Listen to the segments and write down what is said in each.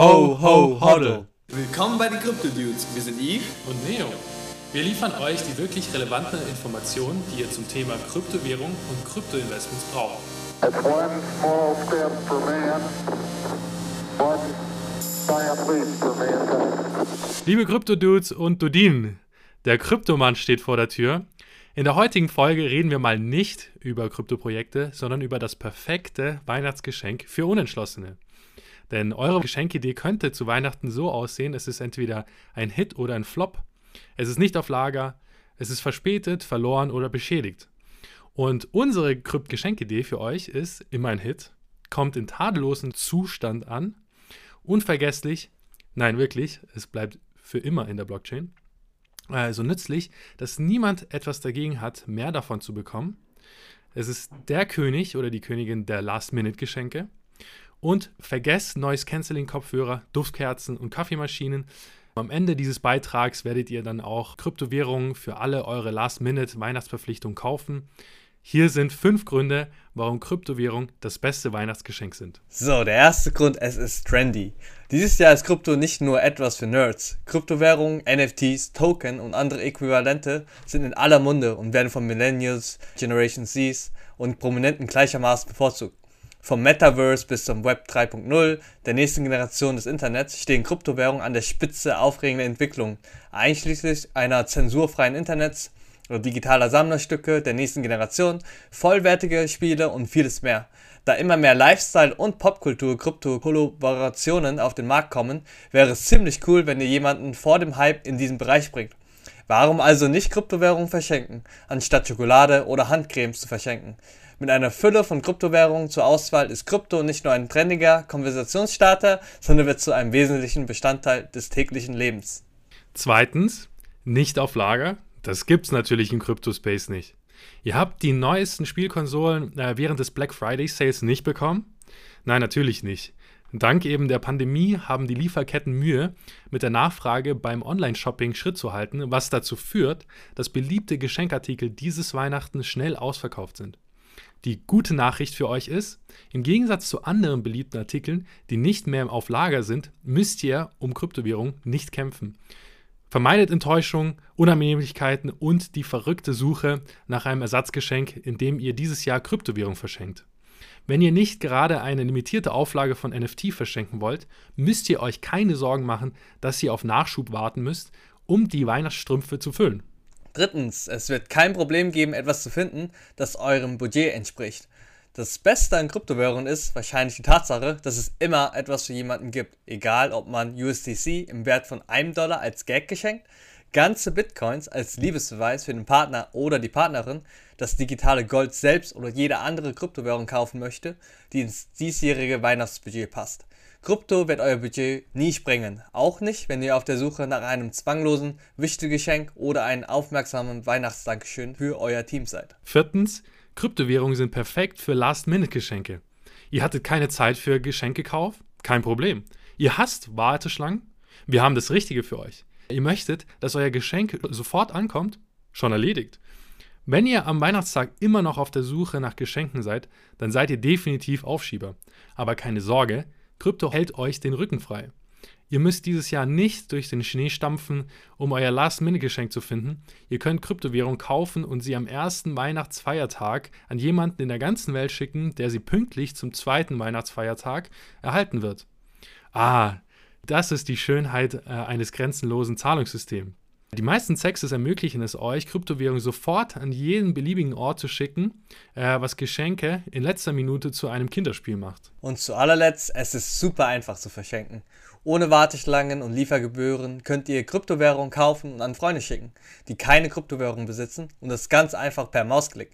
Ho, ho, hodl. Willkommen bei den Crypto Dudes. Wir sind Yves und Neo. Wir liefern euch die wirklich relevanten Informationen, die ihr zum Thema Kryptowährung und Kryptoinvestments braucht. It's one small step for man, one giant leap for mankind. Liebe Krypto-Dudes und Dudinen, der Kryptomann steht vor der Tür. In der heutigen Folge reden wir mal nicht über Kryptoprojekte, sondern über das perfekte Weihnachtsgeschenk für Unentschlossene. Denn eure Geschenkidee könnte zu Weihnachten so aussehen, es ist entweder ein Hit oder ein Flop. Es ist nicht auf Lager, es ist verspätet, verloren oder beschädigt. Und unsere Krypt-Geschenkidee für euch ist immer ein Hit, kommt in tadellosen Zustand an, unvergesslich, nein wirklich, es bleibt für immer in der Blockchain. Also nützlich, dass niemand etwas dagegen hat, mehr davon zu bekommen. Es ist der König oder die Königin der Last-Minute-Geschenke. Und vergesst Noise Canceling Kopfhörer, Duftkerzen und Kaffeemaschinen. Am Ende dieses Beitrags werdet ihr dann auch Kryptowährungen für alle eure Last-Minute-Weihnachtsverpflichtungen kaufen. Hier sind fünf Gründe, warum Kryptowährungen das beste Weihnachtsgeschenk sind. So, der erste Grund, es ist trendy. Dieses Jahr ist Krypto nicht nur etwas für Nerds. Kryptowährungen, NFTs, Token und andere Äquivalente sind in aller Munde und werden von Millennials, Generation Zs und Prominenten gleichermaßen bevorzugt. Vom Metaverse bis zum Web 3.0, der nächsten Generation des Internets, stehen Kryptowährungen an der Spitze aufregender Entwicklungen, einschließlich einer zensurfreien Internets, digitaler Sammlerstücke der nächsten Generation, vollwertige Spiele und vieles mehr. Da immer mehr Lifestyle- und Popkultur-Krypto-Kollaborationen auf den Markt kommen, wäre es ziemlich cool, wenn ihr jemanden vor dem Hype in diesen Bereich bringt. Warum also nicht Kryptowährungen verschenken, anstatt Schokolade oder Handcremes zu verschenken? Mit einer Fülle von Kryptowährungen zur Auswahl ist Krypto nicht nur ein trendiger Konversationsstarter, sondern wird zu einem wesentlichen Bestandteil des täglichen Lebens. Zweitens, nicht auf Lager. Das gibt's natürlich im Crypto-Space nicht. Ihr habt die neuesten Spielkonsolen äh, während des Black Friday Sales nicht bekommen? Nein, natürlich nicht. Dank eben der Pandemie haben die Lieferketten Mühe, mit der Nachfrage beim Online-Shopping Schritt zu halten, was dazu führt, dass beliebte Geschenkartikel dieses Weihnachten schnell ausverkauft sind. Die gute Nachricht für euch ist, im Gegensatz zu anderen beliebten Artikeln, die nicht mehr auf Lager sind, müsst ihr um Kryptowährung nicht kämpfen. Vermeidet Enttäuschung, Unannehmlichkeiten und die verrückte Suche nach einem Ersatzgeschenk, indem ihr dieses Jahr Kryptowährung verschenkt. Wenn ihr nicht gerade eine limitierte Auflage von NFT verschenken wollt, müsst ihr euch keine Sorgen machen, dass ihr auf Nachschub warten müsst, um die Weihnachtsstrümpfe zu füllen. Drittens, es wird kein Problem geben, etwas zu finden, das eurem Budget entspricht. Das Beste an Kryptowährungen ist wahrscheinlich die Tatsache, dass es immer etwas für jemanden gibt. Egal, ob man USDC im Wert von einem Dollar als Gag geschenkt, ganze Bitcoins als Liebesbeweis für den Partner oder die Partnerin, das digitale Gold selbst oder jede andere Kryptowährung kaufen möchte, die ins diesjährige Weihnachtsbudget passt. Krypto wird euer Budget nie sprengen. Auch nicht, wenn ihr auf der Suche nach einem zwanglosen Wichtelgeschenk oder einem aufmerksamen Weihnachtsdankeschön für euer Team seid. Viertens, Kryptowährungen sind perfekt für Last-Minute-Geschenke. Ihr hattet keine Zeit für Geschenkekauf? Kein Problem. Ihr hasst Warteschlangen? Wir haben das Richtige für euch. Ihr möchtet, dass euer Geschenk sofort ankommt? Schon erledigt. Wenn ihr am Weihnachtstag immer noch auf der Suche nach Geschenken seid, dann seid ihr definitiv Aufschieber. Aber keine Sorge, Krypto hält euch den Rücken frei. Ihr müsst dieses Jahr nicht durch den Schnee stampfen, um euer Last-Minute-Geschenk zu finden. Ihr könnt Kryptowährung kaufen und sie am ersten Weihnachtsfeiertag an jemanden in der ganzen Welt schicken, der sie pünktlich zum zweiten Weihnachtsfeiertag erhalten wird. Ah, das ist die Schönheit äh, eines grenzenlosen Zahlungssystems. Die meisten Sexes ermöglichen es euch, Kryptowährungen sofort an jeden beliebigen Ort zu schicken, äh, was Geschenke in letzter Minute zu einem Kinderspiel macht. Und zu allerletzt, es ist super einfach zu verschenken. Ohne Warteschlangen und Liefergebühren könnt ihr Kryptowährungen kaufen und an Freunde schicken, die keine Kryptowährung besitzen und das ganz einfach per Mausklick.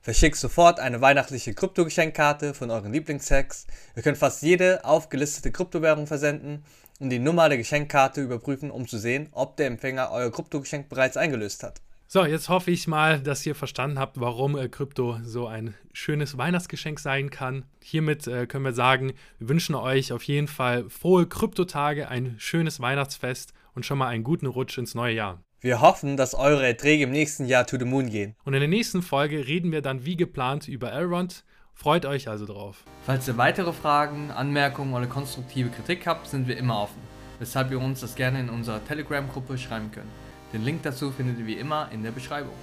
Verschickt sofort eine weihnachtliche Kryptogeschenkkarte von euren Lieblingshacks. Ihr könnt fast jede aufgelistete Kryptowährung versenden und die Nummer der Geschenkkarte überprüfen, um zu sehen, ob der Empfänger euer Kryptogeschenk bereits eingelöst hat. So, jetzt hoffe ich mal, dass ihr verstanden habt, warum äh, Krypto so ein schönes Weihnachtsgeschenk sein kann. Hiermit äh, können wir sagen, wir wünschen euch auf jeden Fall frohe Kryptotage, ein schönes Weihnachtsfest und schon mal einen guten Rutsch ins neue Jahr. Wir hoffen, dass eure Erträge im nächsten Jahr to the moon gehen. Und in der nächsten Folge reden wir dann wie geplant über Elrond Freut euch also drauf. Falls ihr weitere Fragen, Anmerkungen oder konstruktive Kritik habt, sind wir immer offen, weshalb ihr uns das gerne in unserer Telegram-Gruppe schreiben könnt. Den Link dazu findet ihr wie immer in der Beschreibung.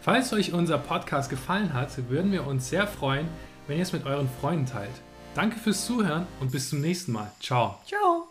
Falls euch unser Podcast gefallen hat, würden wir uns sehr freuen, wenn ihr es mit euren Freunden teilt. Danke fürs Zuhören und bis zum nächsten Mal. Ciao. Ciao!